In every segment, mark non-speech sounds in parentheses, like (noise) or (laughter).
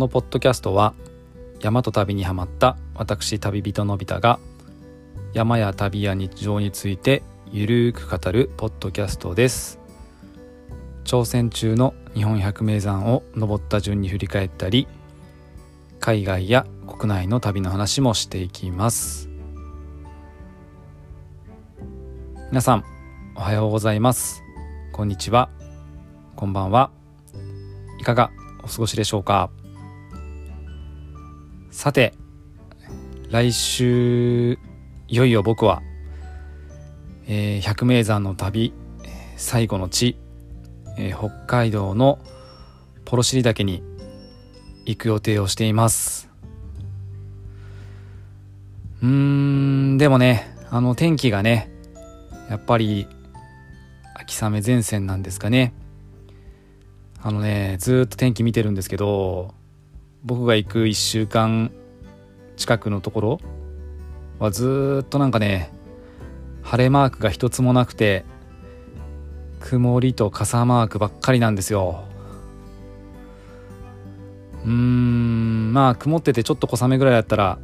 のポッドキャストは山と旅にはまった私旅人のび太が山や旅や日常についてゆるーく語るポッドキャストです。挑戦中の日本百名山を登った順に振り返ったり海外や国内の旅の話もしていきます。皆さんおはようございます。こんにちは。こんばんは。いかがお過ごしでしょうか？さて来週いよいよ僕は、えー、百名山の旅最後の地、えー、北海道のポロシリ岳に行く予定をしています。うーんでもねあの天気がねやっぱり秋雨前線なんですかね。あのねずっと天気見てるんですけど僕が行く1週間近くのところはずっとなんかね晴れマークが一つもなくて曇りと傘マークばっかりなんですよ。うーんまあ曇っててちょっと小雨ぐらいだったら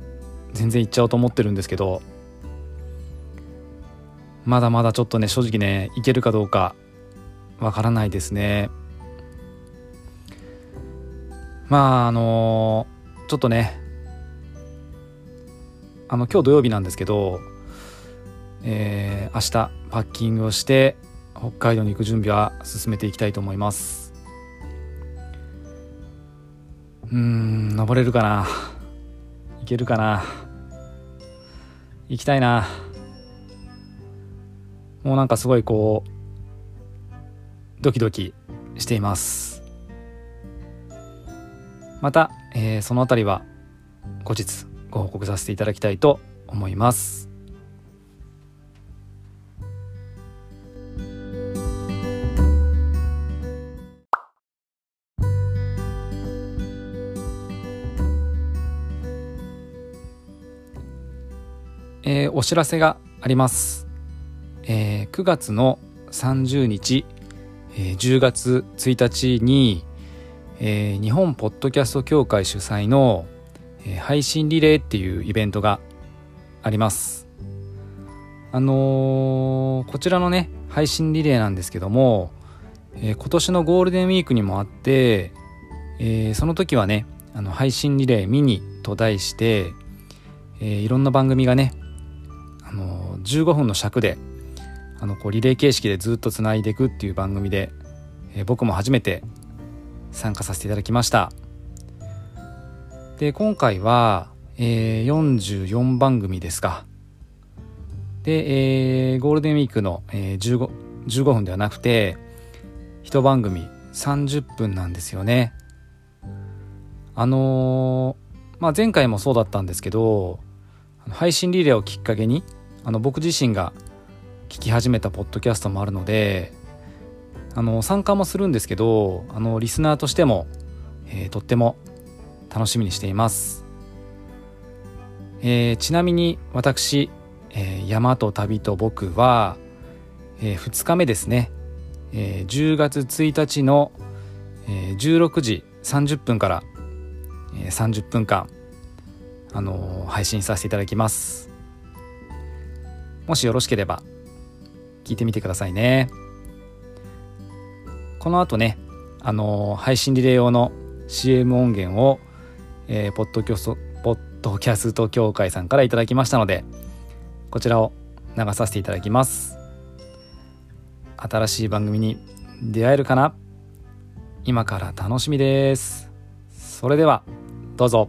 全然行っちゃおうと思ってるんですけどまだまだちょっとね正直ね行けるかどうかわからないですね。まああの、ちょっとねあの今日土曜日なんですけど、えー、明日パッキングをして北海道に行く準備は進めていきたいと思います。うん登れるかな？行けるかな？行きたいな。もうなんかすごいこうドキドキしています。また、えー、その辺りは後日ご報告させていただきたいと思います。えー、お知らせがあります、えー、9月の30日、えー、10月1日にえー、日本ポッドキャスト協会主催の、えー、配信リレーっていうイベントがあります。あのー、こちらのね配信リレーなんですけども、え今年のゴールデンウィークにもあって、えその時はねあの配信リレーミニと題して、えいろんな番組がね、あの15分の尺であのこうリレー形式でずっとつないでいくっていう番組で、え僕も初めて参加させていただきました。で今回は、えー、44番組ですか。で、えー、ゴールデンウィークの、えー、15, 15分ではなくて一番組30分なんですよね。あのー、まあ、前回もそうだったんですけど配信リレーをきっかけにあの僕自身が聞き始めたポッドキャストもあるのであの参加もするんですけどあのリスナーとしても、えー、とっても楽しみにしています、えー、ちなみに私、えー、山と旅と僕は、えー、2日目ですね、えー、10月1日の、えー、16時30分から、えー、30分間あのー、配信させていただきます。もしよろしければ聞いてみてくださいね。この後ね、あのー、配信リレー用の CM 音源を、えー、ポッドキャスト、ポッドキャスト協会さんからいただきましたので、こちらを流させていただきます。新しい番組に出会えるかな？今から楽しみです。それでは、どうぞ。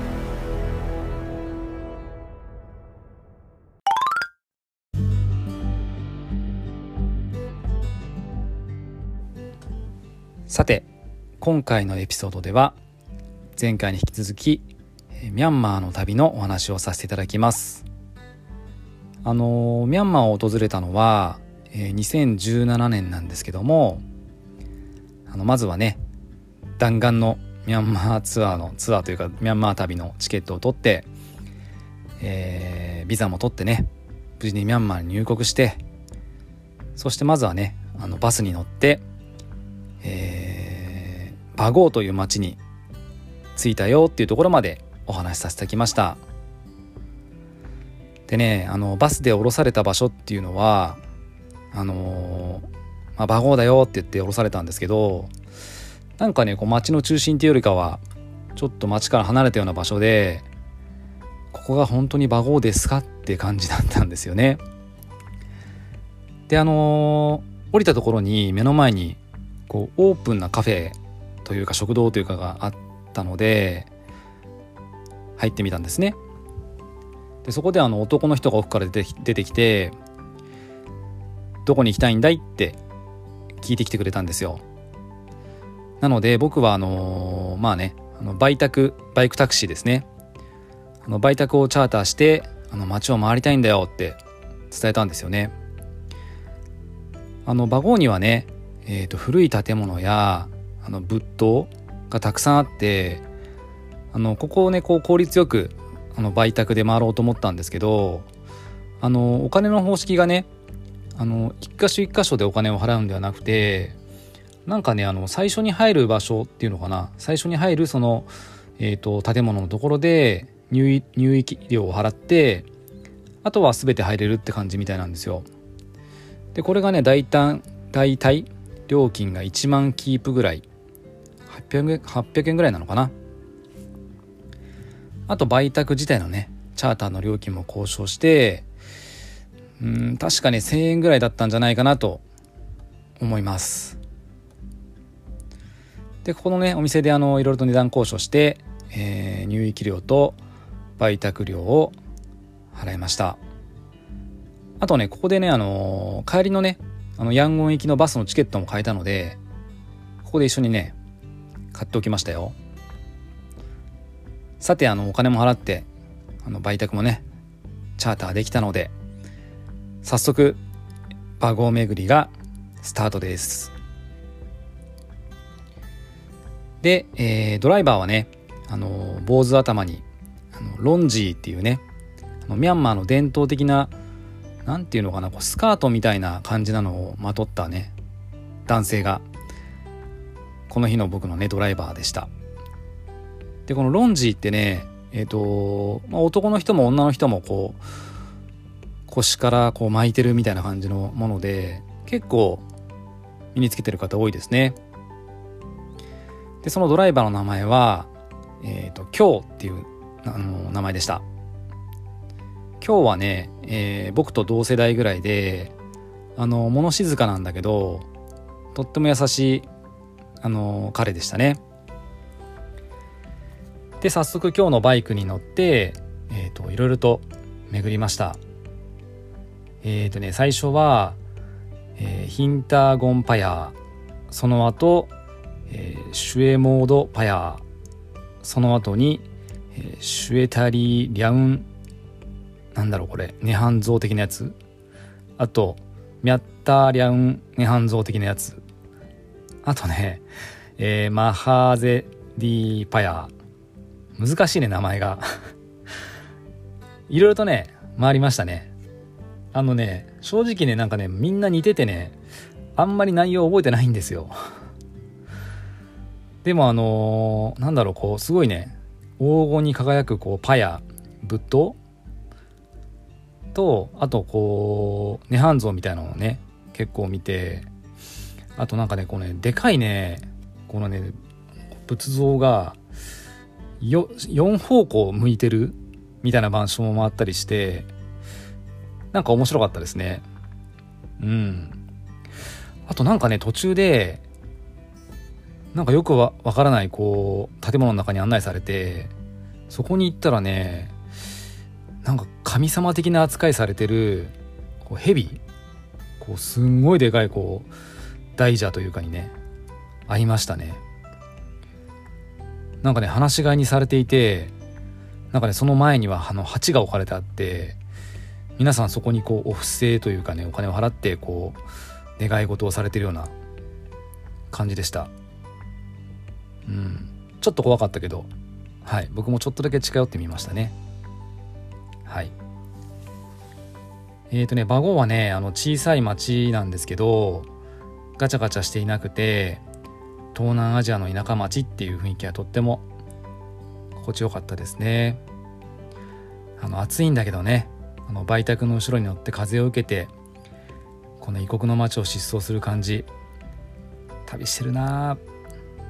さて今回のエピソードでは前回に引き続きミャンマーの旅のお話をさせていただきます。あのミャンマーを訪れたのは2017年なんですけどもあのまずはね弾丸のミャンマーツアーのツアーというかミャンマー旅のチケットを取って、えー、ビザも取ってね無事にミャンマーに入国してそしてまずはねあのバスに乗って、えー、バゴーという町に着いたよっていうところまでお話しさせてきました。でねあのバスで降ろされた場所っていうのはあのー、まあ、バゴーだよって言って降ろされたんですけどなんかねこう街の中心っていうよりかはちょっと街から離れたような場所でここが本当にバゴーですかって感じだったんですよね。であのー、降りたところに目の前にこうオープンなカフェというか食堂というかがあったので入ってみたんですね。でそこであの男の人が奥から出て出てきて「どこに行きたいんだい?」って聞いてきてくれたんですよ。なので僕はあのまあねあの売宅バイクタクシーですね。あの売宅をチャーターしてあの街を回りたいんだよって伝えたんですよね。あのバゴーにはね、えーと、古い建物やあの仏塔がたくさんあってあのここをねこう効率よくあの売宅で回ろうと思ったんですけどあのお金の方式がねあの一箇所一箇所でお金を払うんではなくてなんかねあの最初に入る場所っていうのかな最初に入るその、えーと、建物のところで入域料を払ってあとは全て入れるって感じみたいなんですよ。でこれがね大体大体料金が1万キープぐらい。800円 ,800 円ぐらいなのかな？あと売宅自体のねチャーターの料金も交渉してうん確かね1000円ぐらいだったんじゃないかなと思います。でここのねお店であのいろいろと値段交渉して、えー、入域料と売却料を払いました。あとねここでねあの帰りのねあのヤンゴン行きのバスのチケットも買えたのでここで一緒にね買っておきましたよ。さてあのお金も払ってあの売却もねチャーターできたので早速バゴー巡りがスタートです。で、えー、ドライバーはねあの坊主頭にあのロンジーっていうねあのミャンマーの伝統的な何て言うのかなこうスカートみたいな感じなのをまとったね男性が。この日の僕のねドライバーでした。でこのロンジーってねえっ、ー、と、まあ、男の人も女の人もこう腰からこう巻いてるみたいな感じのもので結構身につけてる方多いですね。でそのドライバーの名前はえっ、ー、と今日っていうあの名前でした。今日はね、えー、僕と同世代ぐらいであの物静かなんだけどとっても優しいあの彼でしたね。で早速今日のバイクに乗ってえっ、といろいろと巡りました。えっ、ー、とね最初は、えー、ヒンターゴンパヤーその後、えー、シュエモードパヤーその後に、えー、シュエタリーリャウンなんだろうこれ。涅槃像的なやつ。あとミャッターリャン涅槃像的なやつ。あとね、えー、マハーゼディパヤ。ー難しいね名前が。(laughs) いろいろとね回りましたね。あのね、正直ね、なんかね、みんな似ててね、あんまり内容覚えてないんですよ。(laughs) でもあのー、なんだろう、こう、すごいね、黄金に輝く、こう、パヤ、仏塔と、あと、こう、涅槃像みたいなのをね、結構見て、あとなんかね、こうね、でかいね、このね、仏像が、よ、4方向向いてるみたいな場所もあったりして、なんか面白かったですね。うん。あとなんかね、途中で、なんかよくわからない、こう、建物の中に案内されて、そこに行ったらね、なんか神様的な扱いされてる、こう、蛇？こう、すんごいでかい、こう、大蛇というかにね、ありましたね。なんかね放し飼いにされていてなんかねその前にはあの鉢が置かれてあって皆さんそこにこうお布施というかねお金を払ってこう願い事をされてるような感じでした。うん。ちょっと怖かったけどはい。僕もちょっとだけ近寄ってみましたね。はい。えーとね馬郷はねあの小さい町なんですけどガチャガチャしていなくて東南アジアの田舎町っていう雰囲気はとっても心地よかったですね。あの暑いんだけどねあの売宅の後ろに乗って風を受けてこの異国の街を疾走する感じ旅してるな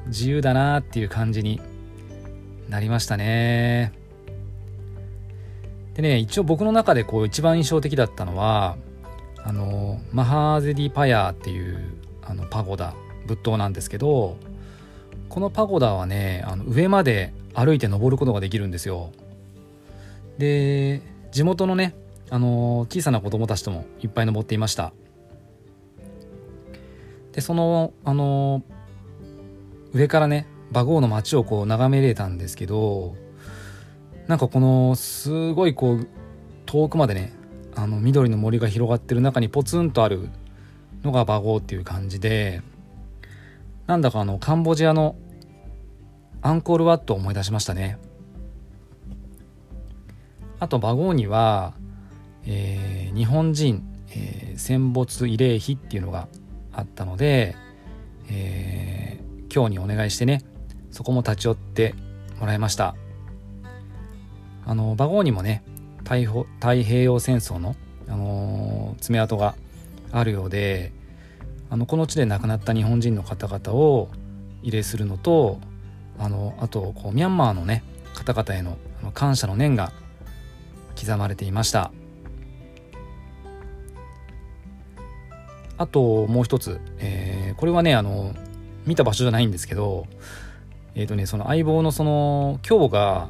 自由だなっていう感じになりましたね。でね一応僕の中でこう一番印象的だったのはあのマハーゼディパヤーっていうあのパゴダ仏塔なんですけどこのパゴダはねあの上まで歩いて登ることができるんですよ。で地元のねあの小さな子供たちともいっぱい登っていました。でそのあの上からねバゴーの街をこう眺めれたんですけどなんかこのすごいこう遠くまでねあの緑の森が広がってる中にポツンとあるのがバゴーっていう感じでなんだかあのカンボジアのアンコールワットを思い出しましたね。あとバゴーには、えー、日本人、えー、戦没慰霊碑っていうのがあったので、えー、今日にお願いしてねそこも立ち寄ってもらいました。あのバゴーにもね太太平洋戦争の、あの、爪痕があるようであのこの地で亡くなった日本人の方々を慰霊するのとあのあとこうミャンマーのね方々への感謝の念が刻まれていました。あともう一つ、えー、これはねあの見た場所じゃないんですけどえっ、ー、とねその相棒のその今日が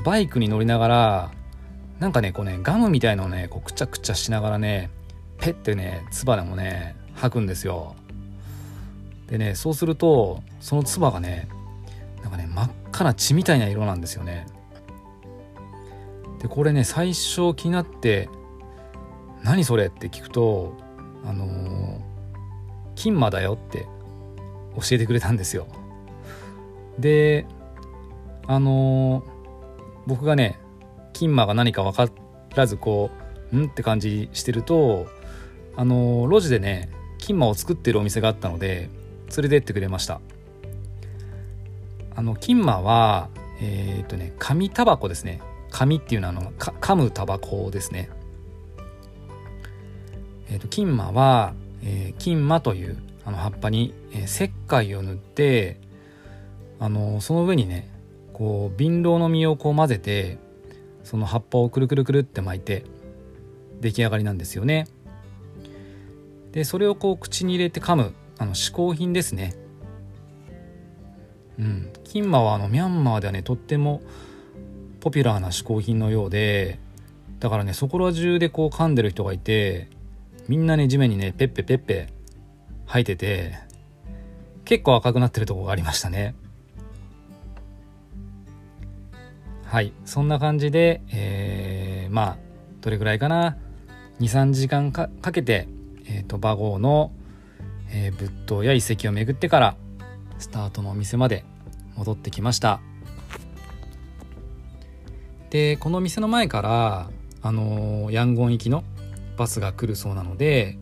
バイクに乗りながらなんかねこうねガムみたいのをねこうくちゃくちゃしながらねペッてね唾もね吐くんですよでねそうするとその唾がねなんかね真っ赤な血みたいな色なんですよねでこれね最初気になって「何それ?」って聞くとあのー、金馬だよって教えてくれたんですよであのー、僕がね金馬が何か分からずこう「ん?」って感じしてるとあの、路地でね金馬を作ってるお店があったので連れてってくれましたあの金馬はえっ、とね紙タバコですね紙っていうのはあの噛むタバコですねえーと、金馬は、えー、金馬というあの葉っぱに、えー、石灰を塗ってあのその上にねこう瓶ロの実をこう混ぜてその葉っぱをくるくるくるって巻いて出来上がりなんですよね。でそれをこう口に入れて噛むあの嗜好品ですね。うん、金馬はあのミャンマーではねとってもポピュラーな嗜好品のようでだからねそこら中でこう噛んでる人がいてみんなね地面にねペッペペッペ吐いてて結構赤くなってるとこがありましたねはい。そんな感じで、えー、まあどれぐらいかな？23時間かけて、えーと、馬号の、えー、仏塔や遺跡を巡ってからスタートのお店まで戻ってきました。でこの店の前からあのー、ヤンゴン行きのバスが来るそうなので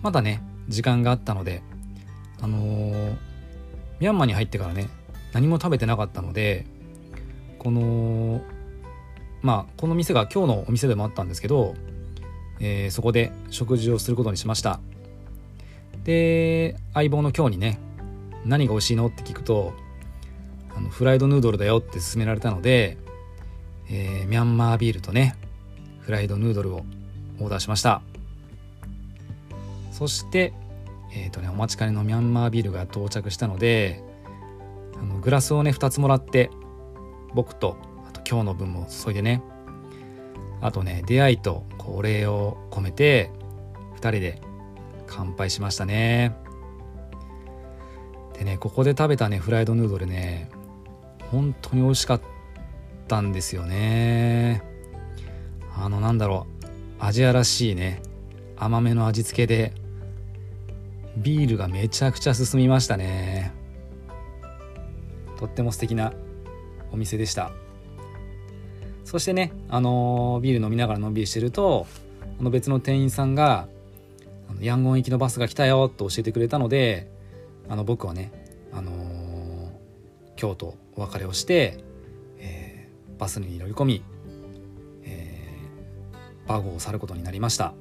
まだね時間があったのであのー、ミャンマーに入ってからね何も食べてなかったのでこのまあこの店が今日のお店でもあったんですけど、えー、そこで食事をすることにしました。で相棒の今日にね何が美味しいのって聞くとあのフライドヌードルだよって勧められたので、えー、ミャンマービールとねフライドヌードルをオーダーしました。そしてえっ、ー、とねお待ちかねのミャンマービールが到着したのであのグラスをね2つもらって僕とあと今日の分も注いでね。あとね出会いとお礼を込めて2人で乾杯しましたね。ででねここで食べたねフライドヌードルね本当に美味しかったんですよね。あのなんだろうアジアらしいね甘めの味付けでビールがめちゃくちゃ進みましたね。とっても素敵なお店でした。そしてね、あのービール飲みながらのんびりしてるとあの別の店員さんが「ヤンゴン行きのバスが来たよ」と教えてくれたのであの僕はね、あのー京都お別れをして、えーバスに乗り込み、えーバゴを去ることになりました。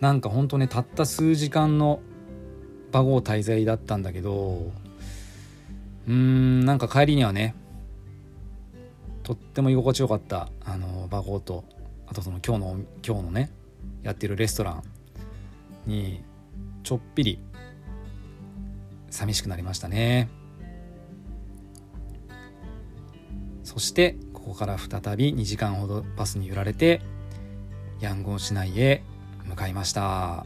なんかほんとねたった数時間のバゴ滞在だったんだけどうーんなんか帰りにはねとっても居心地よかったあのバゴーとあとその今日の今日のねやってるレストランにちょっぴり寂しくなりましたね。そしてここから再び2時間ほどバスに揺られてヤンゴン市内へ向かいました。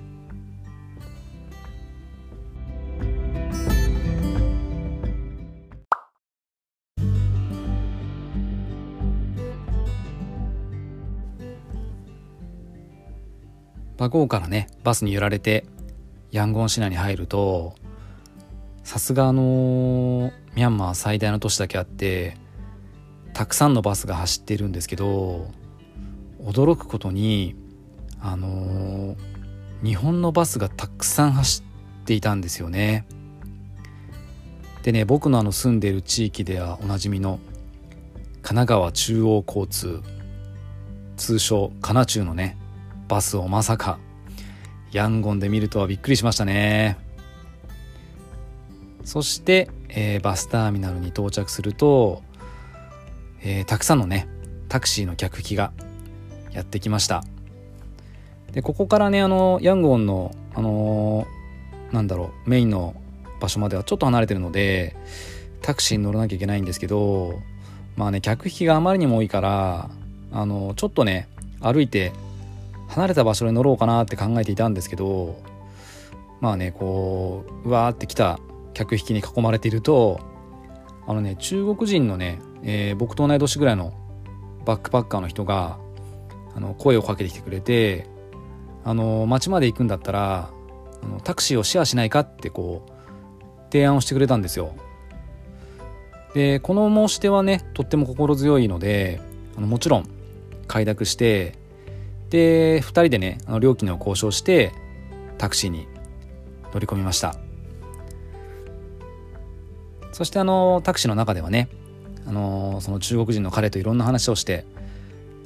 バゴーからねバスに揺られてヤンゴン市内に入るとさすがあのミャンマー最大の都市だけあってたくさんのバスが走ってるんですけど驚くことにあの日本のバスがたくさん走っていたんですよね。でね僕のあの住んでいる地域ではおなじみの神奈川中央交通通称カナチューのねバスをまさか。ヤンゴンで見るとはびっくりしましたね。そして、えーバスターミナルに到着すると、えーたくさんのねタクシーの客引きがやってきました。でここからねあのヤンゴンのあのーなんだろうメインの場所まではちょっと離れてるのでタクシーに乗らなきゃいけないんですけどまあね客引きがあまりにも多いからあのちょっとね歩いて離れた場所に乗ろうかなって考えていたんですけどまあねこううわーって来た客引きに囲まれているとあのね中国人のね、えー僕と同い年ぐらいのバックパッカーの人があの声をかけてきてくれてあの町まで行くんだったらあのタクシーをシェアしないかってこう提案をしてくれたんですよ。でこの申し出はねとっても心強いのであのもちろん快諾してで2人でねあの料金を交渉してタクシーに乗り込みました。そしてあのタクシーの中ではねあのその中国人の彼といろんな話をして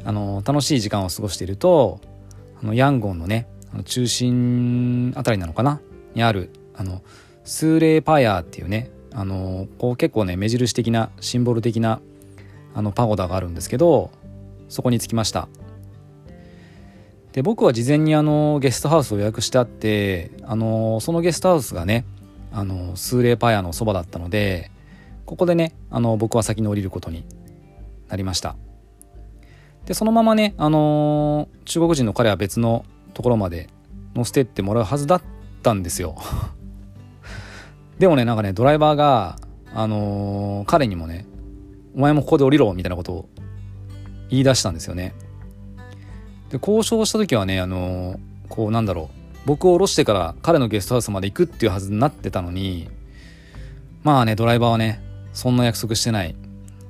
あの楽しい時間を過ごしているとあのヤンゴンのねあの中心あたりなのかなにあるあのスーレーパヤーっていうねあのこう結構ね目印的なシンボル的なあのパゴダがあるんですけどそこに着きました。で僕は事前にあのゲストハウスを予約してあってあのそのゲストハウスがねあのスーレーパヤのそばだったのでここでねあの僕は先に降りることになりました。でそのままねあの中国人の彼は別のところまで乗せてってもらうはずだったんですよ。(laughs) でもねなんかねドライバーがあの彼にもねお前もここで降りろみたいなことを言い出したんですよね。で交渉した時はねあのこうなんだろう。僕を降ろしてから彼のゲストハウスまで行くっていうはずになってたのにまあねドライバーはねそんな約束してない。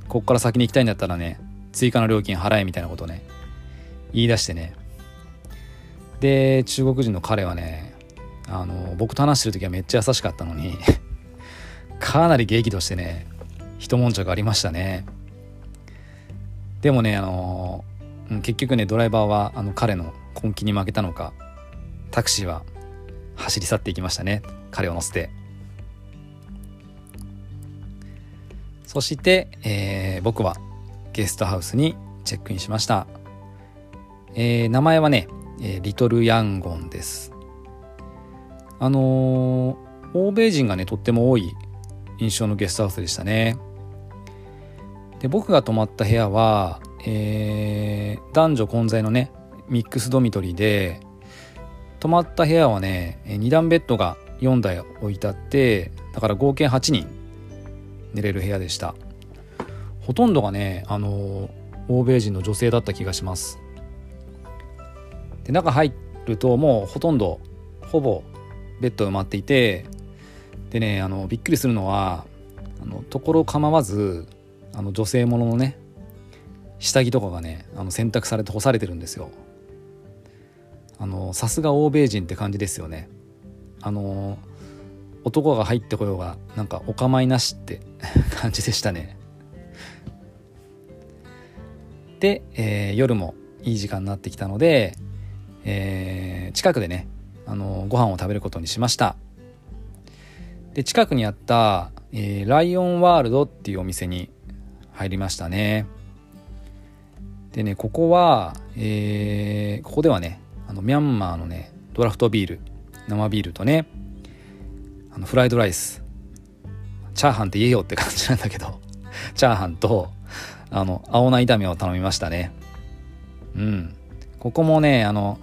こっから先に行きたいんだったらね追加の料金払えみたいなことね言い出してね。で中国人の彼はねあの僕と話してる時はめっちゃ優しかったのに (laughs) かなり激怒してね一悶着ありましたね。でもねあの結局ねドライバーはあの彼の根気に負けたのかタクシーは走り去っていきましたね。彼を乗せて。そして、えー僕はゲストハウスにチェックインしました、えー名前はね、えーリトルヤンゴンです。あのー欧米人がねとっても多い印象のゲストハウスでしたね。で僕が泊まった部屋は、えー男女混在のねミックスドミトリーで泊まった部屋はね2段ベッドが4台置いてあってだから合計8人寝れる部屋でした。ほとんどがねあの欧米人の女性だった気がします。で中入るともうほとんどほぼベッド埋まっていてでねあのびっくりするのはあのところ構わずあの女性もののね下着とかがねあの洗濯されて干されてるんですよ。あのさすが欧米人って感じですよね。あの男が入ってこようがなんかお構いなしって (laughs) 感じでしたね。で、えー、夜もいい時間になってきたので、えー、近くでねあのご飯を食べることにしました。で近くにあった、えー、ライオンワールドっていうお店に入りましたね。でねここは、えー、ここではねあのミャンマーのねドラフトビール生ビールとねあのフライドライスチャーハンって言えよって感じなんだけど (laughs) チャーハンとあの青菜炒めを頼みましたね。うん。ここもねあの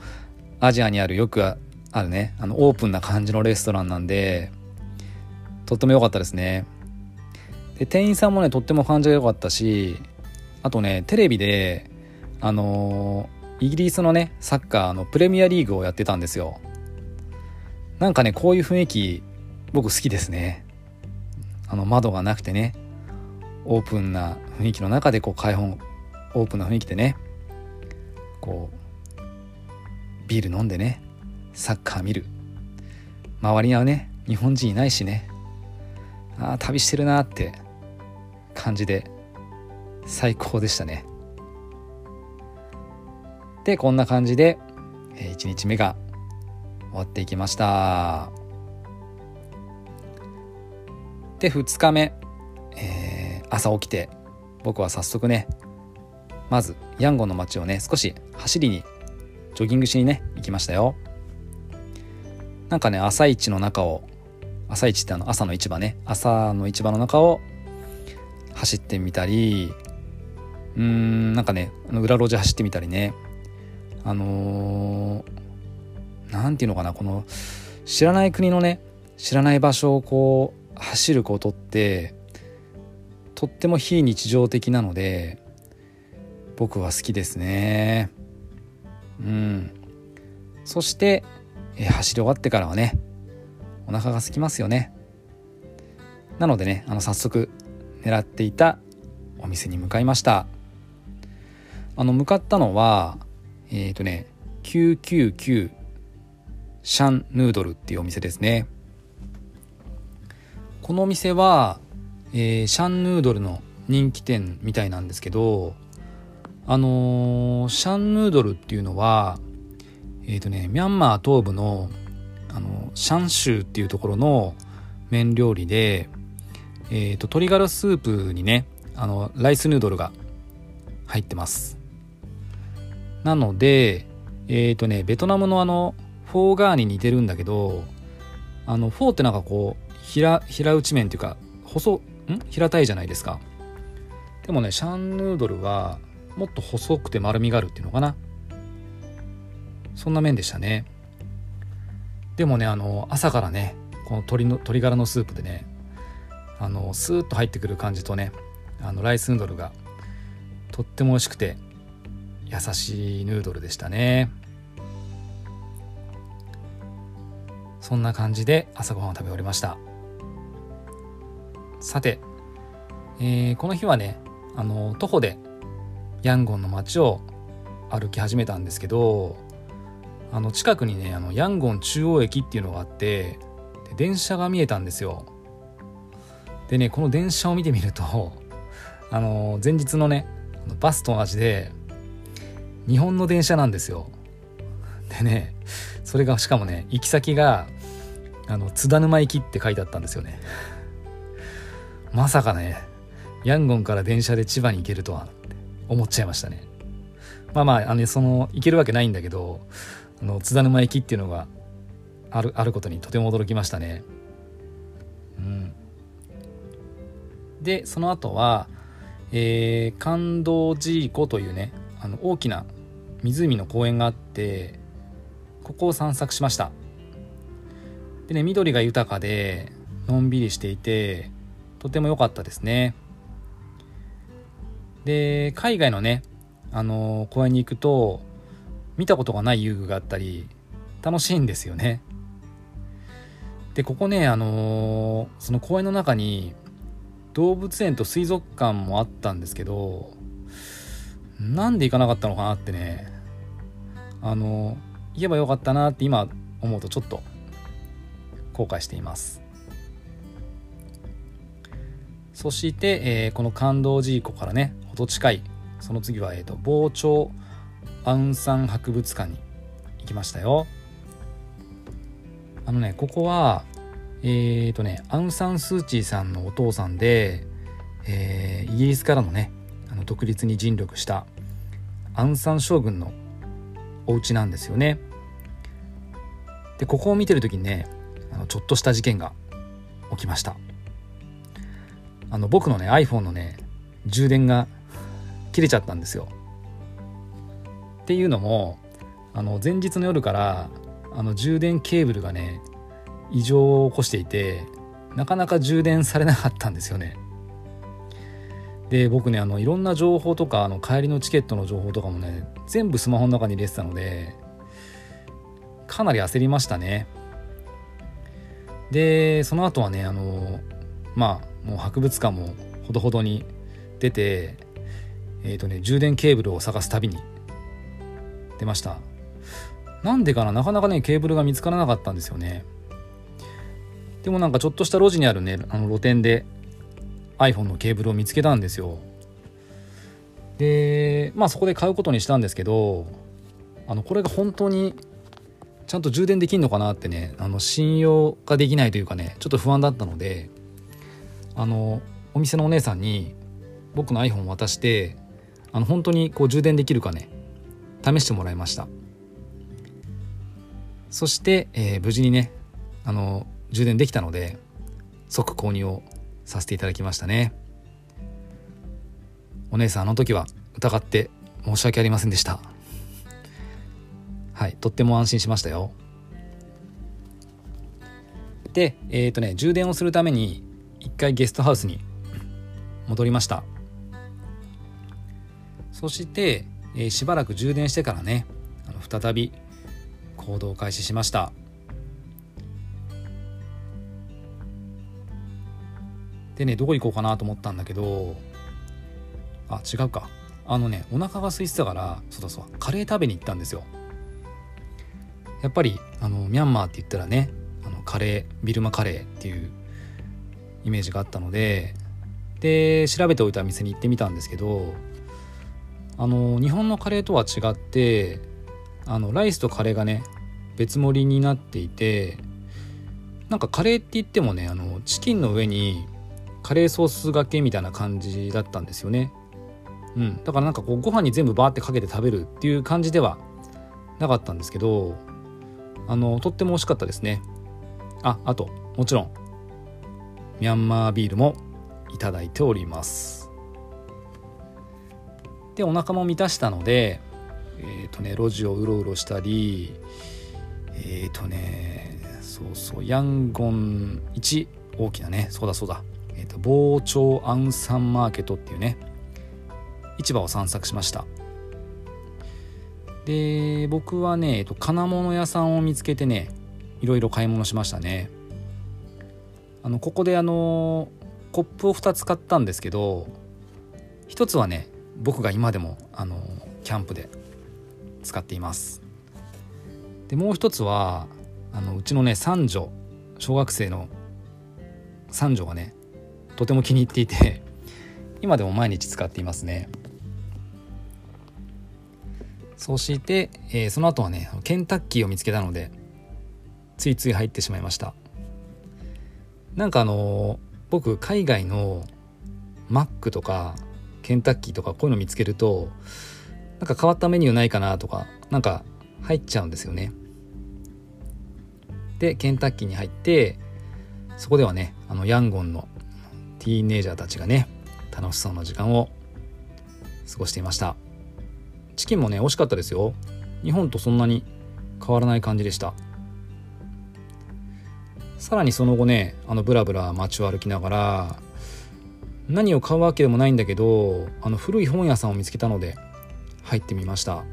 アジアにあるよくあるねあのオープンな感じのレストランなんでとっても良かったですね。で店員さんもねとっても感じが良かったしあとねテレビであのー、イギリスのねサッカーのプレミアリーグをやってたんですよ。なんかねこういう雰囲気僕好きですね。あの窓がなくてねオープンな雰囲気の中でこう開放オープンな雰囲気でねこうビール飲んでねサッカー見る。周りにはね日本人いないしね。ああ旅してるなって感じで最高でしたね。でこんな感じで1日目が終わっていきました。で2日目、えー、朝起きて僕は早速ねまずヤンゴンの街をね少し走りにジョギングしにね行きましたよ。なんかね朝市の中を朝市ってあの朝の市場ね朝の市場の中を走ってみたりうーんなんかね裏路地走ってみたりね。あの何、ー、て言うのかなこの知らない国のね知らない場所をこう走ることってとっても非日常的なので僕は好きですね。うん。そして、え走り終わってからはねお腹が空きますよね。なのでねあの早速狙っていたお店に向かいました。あの向かったのはえっ、ー、とね999シャンヌードルっていうお店ですね。このお店は、えー、シャンヌードルの人気店みたいなんですけどあのー、シャンヌードルっていうのはえっ、とねミャンマー東部のあのシャンシューっていうところの麺料理で、えーと、鶏ガラスープにねあのライスヌードルが入ってます。なのでえっ、ー、とねベトナムのあのフォーガーに似てるんだけどあのフォーってなんかこう平平打ち麺っていうか細ん？平たいじゃないですか。でもねシャンヌードルはもっと細くて丸みがあるっていうのかな。そんな麺でしたね。でもねあの朝からねこの鶏の鶏ガラのスープでねあのスーッと入ってくる感じとねあのライスヌードルがとっても美味しくて優しいヌードルでしたね。そんな感じで朝ごはんを食べ終わりました。さて、えー、この日はねあの徒歩でヤンゴンの街を歩き始めたんですけどあの近くにねあのヤンゴン中央駅っていうのがあって電車が見えたんですよ。でねこの電車を見てみるとあの前日のねバスと同じで日本の電車なんですよ。でねそれがしかもね行き先があの津田沼行きって書いてあったんですよね。まさかねヤンゴンから電車で千葉に行けるとは思っちゃいましたね。まあまああのその行けるわけないんだけどあの津田沼駅っていうのがあるあることにとても驚きましたね。うん、でその後は、えー、感動寺湖というねあの大きな湖の公園があってここを散策しました。でね緑が豊かでのんびりしていてとても良かったですね。で海外のねあの公園に行くと見たことがない遊具があったり楽しいんですよね。でここねあのその公園の中に動物園と水族館もあったんですけどなんで行かなかったのかなってねあの行けばよかったなって今思うとちょっと後悔しています。そして、えー、この感動寺湖からねほど近いその次は、えーと、傍聴アウンサン博物館に行きましたよ。あのねここはえっ、ー、とねアウンサン・スー・チーさんのお父さんで、えー、イギリスからのねあの独立に尽力したアウンサン将軍のお家なんですよね。でここを見てる時にねあのちょっとした事件が起きました。あの僕のね iPhone のね充電が切れちゃったんですよ。っていうのもあの前日の夜からあの充電ケーブルがね異常を起こしていてなかなか充電されなかったんですよね。で僕ねあのいろんな情報とかあの帰りのチケットの情報とかもね全部スマホの中に入れてたのでかなり焦りましたね。でその後はねあのまあもう博物館もほどほどに出てえっ、ー、とね充電ケーブルを探す旅に出ました。なんでかななかなかねケーブルが見つからなかったんですよね。でもなんかちょっとした路地にあるねあの露店で iPhone のケーブルを見つけたんですよ。でまあそこで買うことにしたんですけどあのこれが本当にちゃんと充電できるのかなってねあの信用ができないというかねちょっと不安だったのであのお店のお姉さんに僕の iPhone を渡してあの本当にこう充電できるかね試してもらいました。そして、えー、無事にねあの充電できたので即購入をさせていただきましたね。お姉さんあの時は疑って申し訳ありませんでした。はいとっても安心しましたよ。でえっ、ー、とね充電をするために一回ゲストハウスに戻りました。そして、えー、しばらく充電してからねあの再び行動を開始しました。でねどこ行こうかなと思ったんだけどあ違うか。あのねお腹が空いてたからそうだそうカレー食べに行ったんですよ。やっぱりあのミャンマーって言ったらねあのカレービルマカレーっていうイメージがあったのでで調べておいた店に行ってみたんですけどあの日本のカレーとは違ってあのライスとカレーがね別盛りになっていてなんかカレーって言ってもねあのチキンの上にカレーソースがけみたいな感じだったんですよね。うん、だからなんかこうご飯に全部バーってかけて食べるっていう感じではなかったんですけどあのとっても美味しかったですね。ああともちろんミャンマービールもいただいております。でお腹も満たしたのでえっ、ー、とね路地をうろうろしたりえっ、ー、とねそうそうヤンゴン1大きなねそうだそうだえーと、傍聴アンサンマーケットっていうね市場を散策しました。で僕はね、えーと、金物屋さんを見つけてねいろいろ買い物しましたね。あのここであのコップを2つ買ったんですけど1つはね僕が今でもあのキャンプで使っています。でもう一つはあのうちのね三女小学生の三女がねとても気に入っていて (laughs) 今でも毎日使っていますね。そして、えー、その後はねケンタッキーを見つけたのでついつい入ってしまいました。なんかあのー、僕海外のマックとかケンタッキーとかこういうの見つけるとなんか変わったメニューないかなとかなんか入っちゃうんですよね。でケンタッキーに入ってそこではねあのヤンゴンのティーネイジャーたちがね楽しそうな時間を過ごしていました。チキンもね美味しかったですよ。日本とそんなに変わらない感じでした。さらにその後ねあのブラブラ街を歩きながら何を買うわけでもないんだけどあの古い本屋さんを見つけたので入ってみました。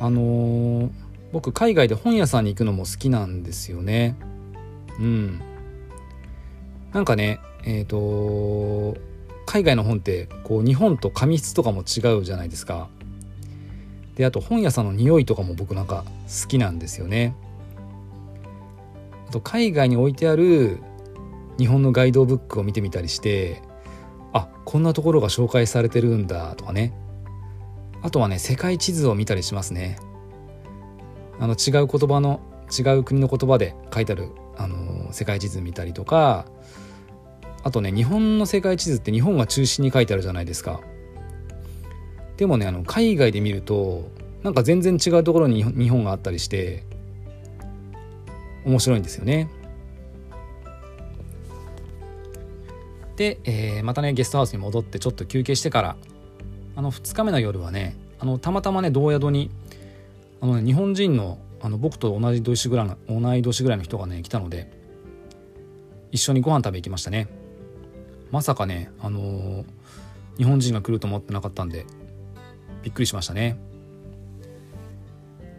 あのー、僕海外で本屋さんに行くのも好きなんですよね。うん。なんかねえっ、ー、と海外の本ってこう日本と紙質とかも違うじゃないですか。であと本屋さんの匂いとかも僕なんか好きなんですよね。あと海外に置いてある日本のガイドブックを見てみたりしてあこんなところが紹介されてるんだとかね。あとはね世界地図を見たりしますね。あの違う言葉の違う国の言葉で書いてあるあの世界地図見たりとかあとね日本の世界地図って日本が中心に書いてあるじゃないですか。でもねあの海外で見るとなんか全然違うところに日本があったりして面白いんですよね。で、えー、またねゲストハウスに戻ってちょっと休憩してからあの2日目の夜はねあのたまたまね同宿にあの、ね、日本人のあの僕と同じ年ぐらいの同い年ぐらいの人がね来たので一緒にご飯食べ行きましたね。まさかねあのー、日本人が来ると思ってなかったんでびっくりしましたね。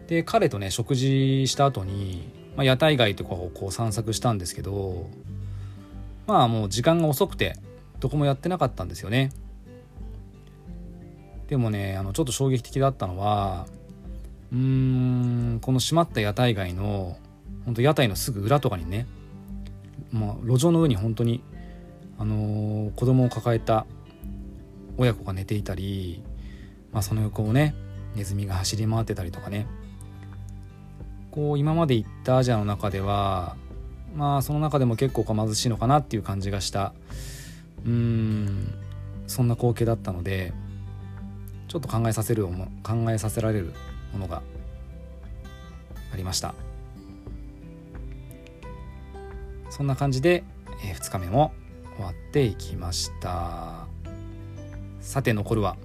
で彼とね食事した後に、まあ、屋台街とかをこう散策したんですけどまあもう時間が遅くてどこもやってなかったんですよね。でもねあのちょっと衝撃的だったのはうーんこの閉まった屋台街の本当屋台のすぐ裏とかにね、まあ、路上の上に本当にあのー、子供を抱えた親子が寝ていたり、まあ、その横をねネズミが走り回ってたりとかね。こう今まで行ったアジアの中ではまあその中でも結構貧しいのかなっていう感じがした。うんそんな光景だったのでちょっと考えさせる考えさせられるものがありました。そんな感じで、えー、2日目も終わっていきました。さて残るは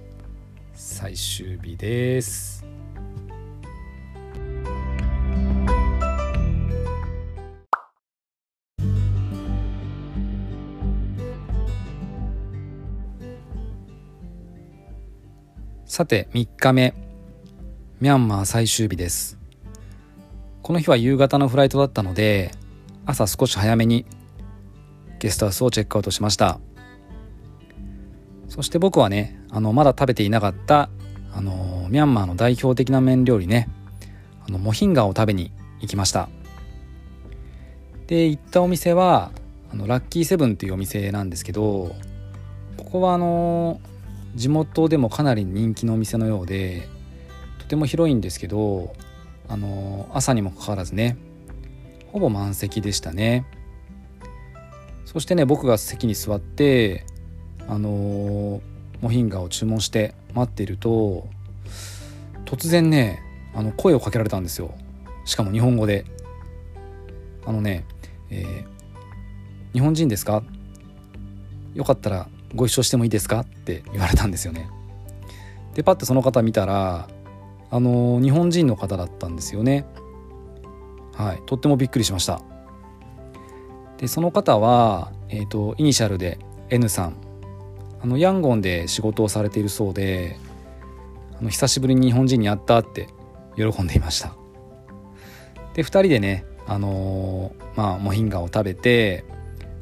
最終日です。さて3日目。ミャンマー最終日です。この日は夕方のフライトだったので朝少し早めにゲストハウスをチェックアウトしました。そして僕はねあのまだ食べていなかったあのミャンマーの代表的な麺料理ねあのモヒンガンを食べに行きました。で行ったお店はあのラッキーセブンっていうお店なんですけどここはあの地元でもかなり人気のお店のようでとても広いんですけどあの朝にもかかわらずねほぼ満席でしたね。そしてね僕が席に座ってあのモヒンガを注文して待っていると突然ねあの声をかけられたんですよしかも日本語であのね、えー、日本人ですか？よかったらご一緒してもいいですか?」って言われたんですよね。でパッてその方見たらあの日本人の方だったんですよね。はい、とってもびっくりしました。でその方は、えーと、イニシャルで N さん。あのヤンゴンで仕事をされているそうであの久しぶりに日本人に会ったって喜んでいました。で2人でねあのー、まあモヒンガを食べて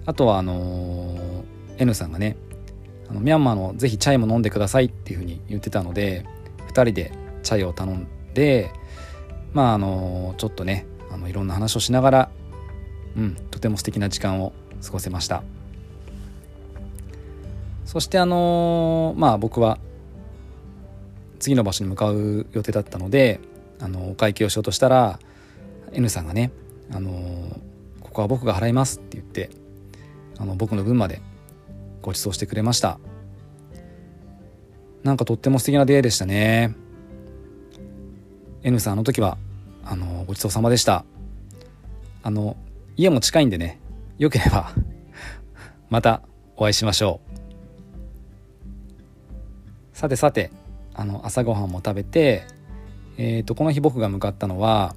あとはあのー、N さんがねあのミャンマーのぜひチャイも飲んでくださいっていうふうに言ってたので2人でチャイを頼んでまああのちょっとねあのいろんな話をしながらうんとても素敵な時間を過ごせました。そしてあのまあ僕は次の場所に向かう予定だったのであのお会計をしようとしたら N さんがねあのここは僕が払いますって言ってあの僕の分までご馳走してくれました。なんかとっても素敵な出会いでしたね。N さんあの時はあのごちそうさまでした。あの家も近いんでね。よければ (laughs) またお会いしましょう。さてさてあの朝ごはんも食べて、えーと、この日僕が向かったのは、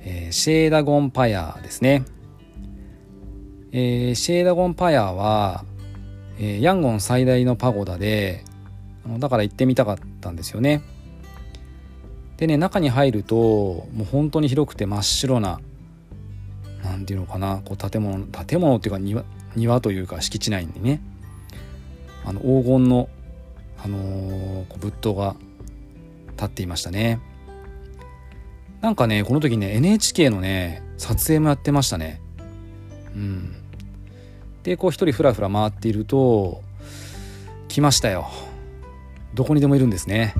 えー、シェーダゴンパヤーですね、えー、シェーダゴンパヤーは、えー、ヤンゴン最大のパゴダでだから行ってみたかったんですよね。でね中に入るともう本当に広くて真っ白な何ていうのかな。こう建物建物っていうか庭庭というか敷地内にね。あの黄金の、あのー、仏塔が立っていましたね。なんかねこの時ね NHK のね撮影もやってましたね。うん。でこう一人ふらふら回っていると来ましたよ。どこにでもいるんですね。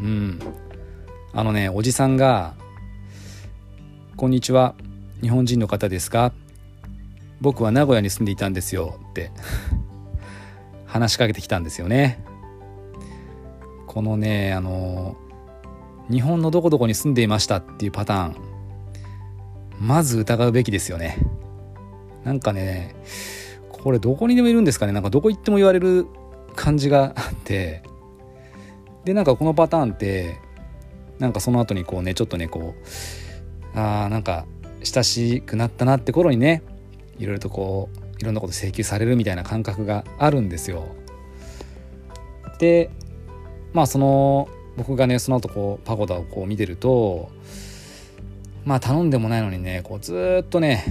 うん。あのねおじさんが「こんにちは。日本人の方ですか？僕は名古屋に住んでいたんですよ」って (laughs) 話しかけてきたんですよね。このねあの日本のどこどこに住んでいましたっていうパターンまず疑うべきですよね。なんかねこれどこにでもいるんですかね？なんかどこ行っても言われる感じがあってでなんかこのパターンってなんかその後にこうねちょっとねこうあーなんか親しくなったなって頃にねいろいろとこういろんなこと請求されるみたいな感覚があるんですよ。でまあその僕がねその後こうパゴダをこう見てるとまあ頼んでもないのにねこうずっとね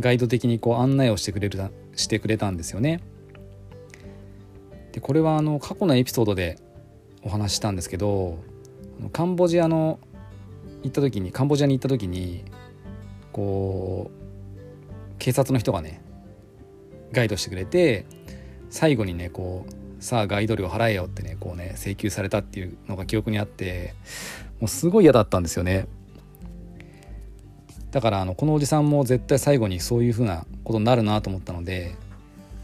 ガイド的にこう案内をしてくれるしてくれたんですよね。でこれはあの過去のエピソードでお話ししたんですけどカンボジアの行った時にカンボジアに行った時にこう警察の人がねガイドしてくれて最後にねこうさあガイド料払えよってねこうね請求されたっていうのが記憶にあってもうすごい嫌だったんですよね。だからあのこのおじさんも絶対最後にそういうふうなことになるなと思ったので、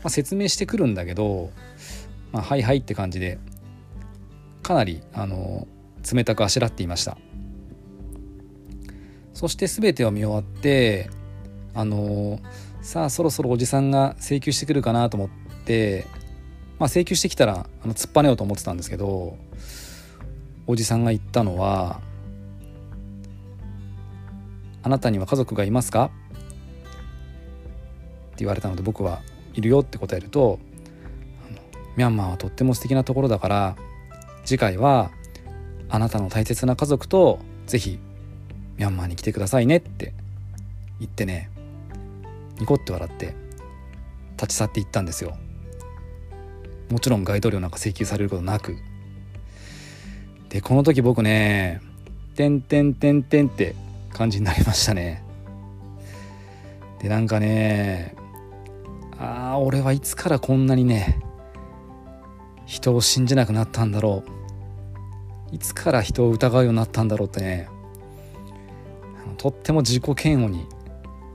まあ、説明してくるんだけど、まあ、はいはいって感じでかなりあの冷たくあしらっていました。そして全てを見終わってあのさあそろそろおじさんが請求してくるかなと思って、まあ、請求してきたらあの突っぱねようと思ってたんですけどおじさんが言ったのは「あなたには家族がいますか?」って言われたので僕は「いるよ」って答えると「ミャンマーはとっても素敵なところだから次回はあなたの大切な家族とぜひミャンマーに来てくださいねって言ってねニコって笑って立ち去っていったんですよ。もちろんガイド料なんか請求されることなく。でこの時僕ね「てんてんてんてん」って感じになりましたね。でなんかねああ俺はいつからこんなにね人を信じなくなったんだろう。いつから人を疑うようになったんだろうってねとっても自己嫌悪に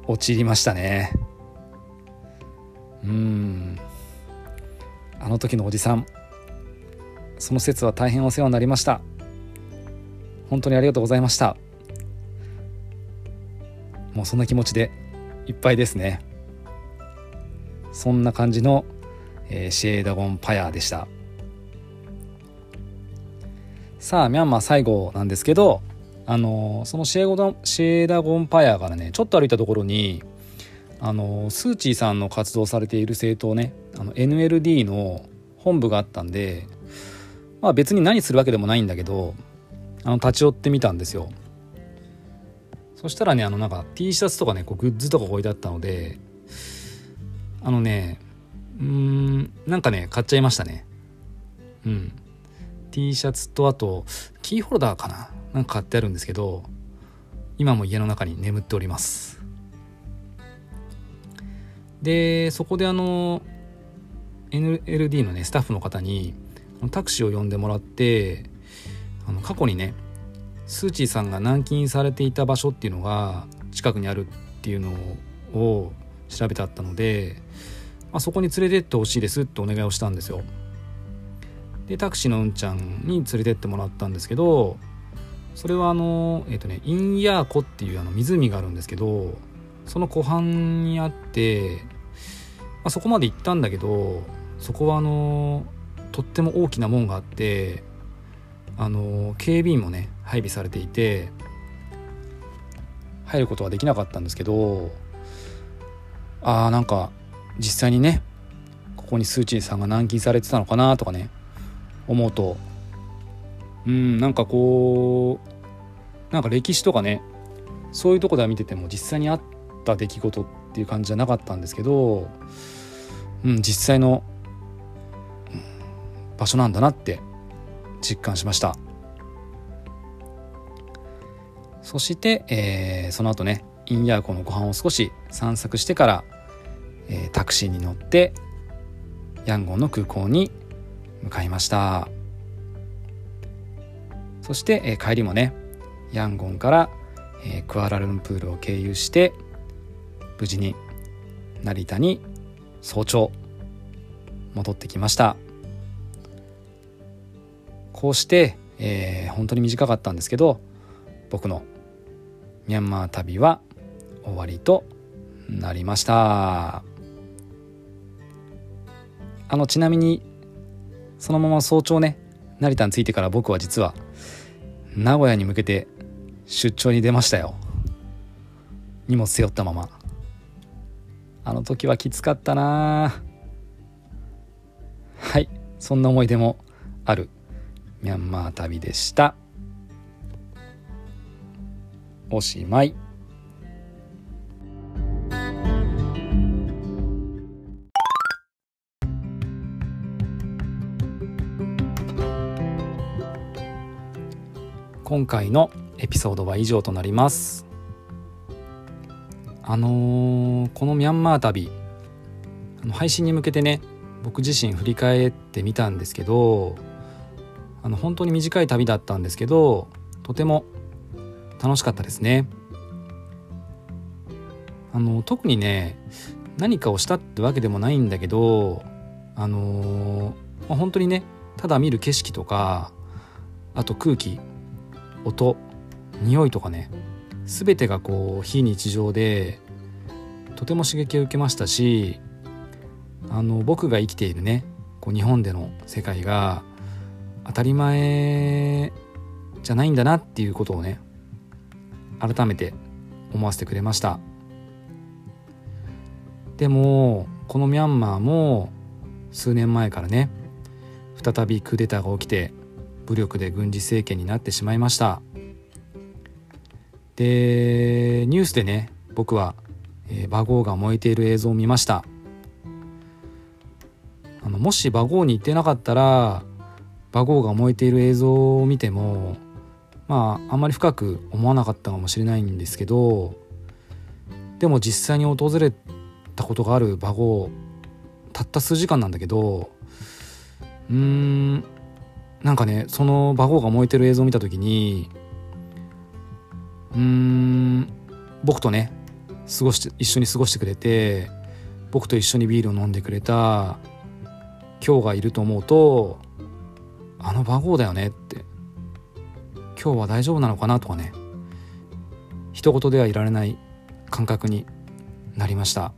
陥りましたね。うん。あの時のおじさん。その説は大変お世話になりました。本当にありがとうございました。もうそんな気持ちでいっぱいですね。そんな感じの、えー、シェーダゴンパヤーでした。さあミャンマー最後なんですけどあのそのシェーゴシェーダゴンパヤーからねちょっと歩いたところにあのスーチーさんの活動されている政党ねあの NLD の本部があったんで、まあ、別に何するわけでもないんだけどあの立ち寄ってみたんですよ。そしたらねあのなんか T シャツとかねこうグッズとか置いてあったのであのねうんなんかね買っちゃいましたね。うん。T シャツとあとキーホルダーかな。なんか買ってあるんですけど今も家の中に眠っております。でそこであの NLD のねスタッフの方にタクシーを呼んでもらってあの過去にねスーチーさんが軟禁されていた場所っていうのが近くにあるっていうのを調べてあったので、まあ、そこに連れてってほしいですってお願いをしたんですよ。でタクシーのうんちゃんに連れてってもらったんですけどそれはあのえっ、ー、とねインヤー湖っていうあの湖があるんですけどその湖畔にあって、まあ、そこまで行ったんだけどそこはあのとっても大きな門があってあの警備員もね配備されていて入ることはできなかったんですけどあーなんか実際にねここにスー・チーさんが軟禁されてたのかなとかね思うとうんなんかこうなんか歴史とかねそういうとこでは見てても実際にあった出来事っていう感じじゃなかったんですけど、うん、実際の場所なんだなって実感しました。そして、えーその後ねインヤーコのご飯を少し散策してから、えータクシーに乗ってヤンゴンの空港に向かいました。そして、えー帰りもねヤンゴンから、えークアラルンプールを経由して無事に成田に早朝戻ってきました。こうして、えー本当に短かったんですけど僕のミャンマー旅は終わりとなりました。あのちなみにそのまま早朝ね成田に着いてから僕は実は名古屋に向けて出張に出ましたよ。荷物背負ったまま。あの時はきつかったな。はい。そんな思い出もある。ミャンマー旅でした。おしまい。今回のエピソードは以上となります。あのーこのミャンマー旅あの配信に向けてね僕自身振り返ってみたんですけどあの本当に短い旅だったんですけどとても楽しかったですね。あの特にね何かをしたってわけでもないんだけどあのーまあ本当にねただ見る景色とかあと空気音匂いとかね全てがこう非日常でとても刺激を受けましたしあの僕が生きているねこう日本での世界が当たり前じゃないんだなっていうことをね改めて思わせてくれました。でもこのミャンマーも数年前からね再びクーデターが起きて武力で軍事政権になってしまいました。でニュースでね僕は、えーバゴーが燃えている映像を見ました。あのもしバゴーに行ってなかったらバゴーが燃えている映像を見てもまああんまり深く思わなかったかもしれないんですけどでも実際に訪れたことがあるバゴーたった数時間なんだけどうーんなんかねそのバゴーが燃えてる映像を見た時にうん僕とね過ごして一緒に過ごしてくれて僕と一緒にビールを飲んでくれた今日がいると思うとあのバゴーだよねって今日は大丈夫なのかなとかね一言ではいられない感覚になりました。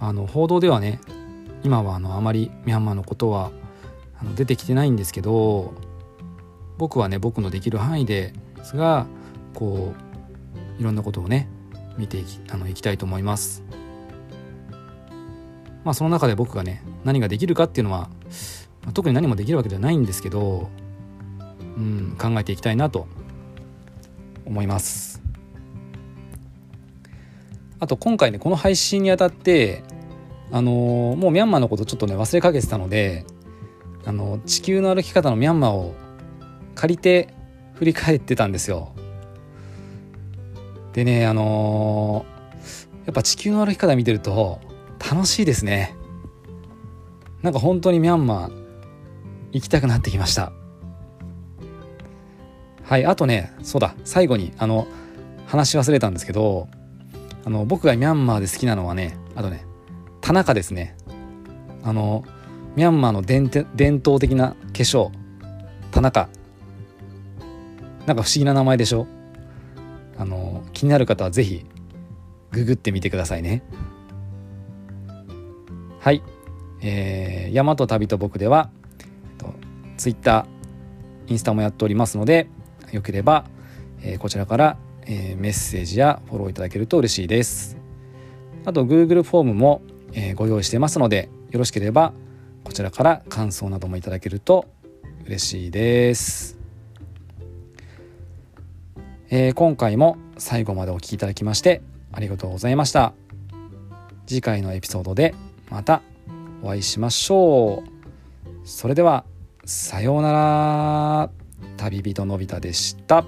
あの報道ではね今はあのあまりミャンマーのことは出てきてないんですけど僕はね僕のできる範囲でですがこういろんなことをね見ていきあのいきたいと思います。まあその中で僕がね何ができるかっていうのは、特に何もできるわけではないんですけど、うん、考えていきたいなと思います。あと今回ねこの配信にあたってあのーもうミャンマーのことちょっとね忘れかけてたのであの地球の歩き方のミャンマーを借りて振り返ってたんですよ。でねあのーやっぱ地球の歩き方見てると楽しいですね。なんか本当にミャンマー行きたくなってきました。はいあとねそうだ最後にあの話し忘れたんですけどあの僕がミャンマーで好きなのはねあとね田中ですねあのミャンマーの伝伝統的な化粧田中なんか不思議な名前でしょ？あの気になる方はぜひググってみてくださいね。はい。えー、山と旅と僕ではとツイッターインスタもやっておりますのでよければ、えーこちらから、えー、メッセージやフォローいただけると嬉しいです。あと Google フォームも、えー、ご用意してますのでよろしければこちらから感想などもいただけると嬉しいです、えー、今回も最後までお聴きいただきましてありがとうございました。次回のエピソードでまたお会いしましょう。それではさようなら。旅人のび太でした。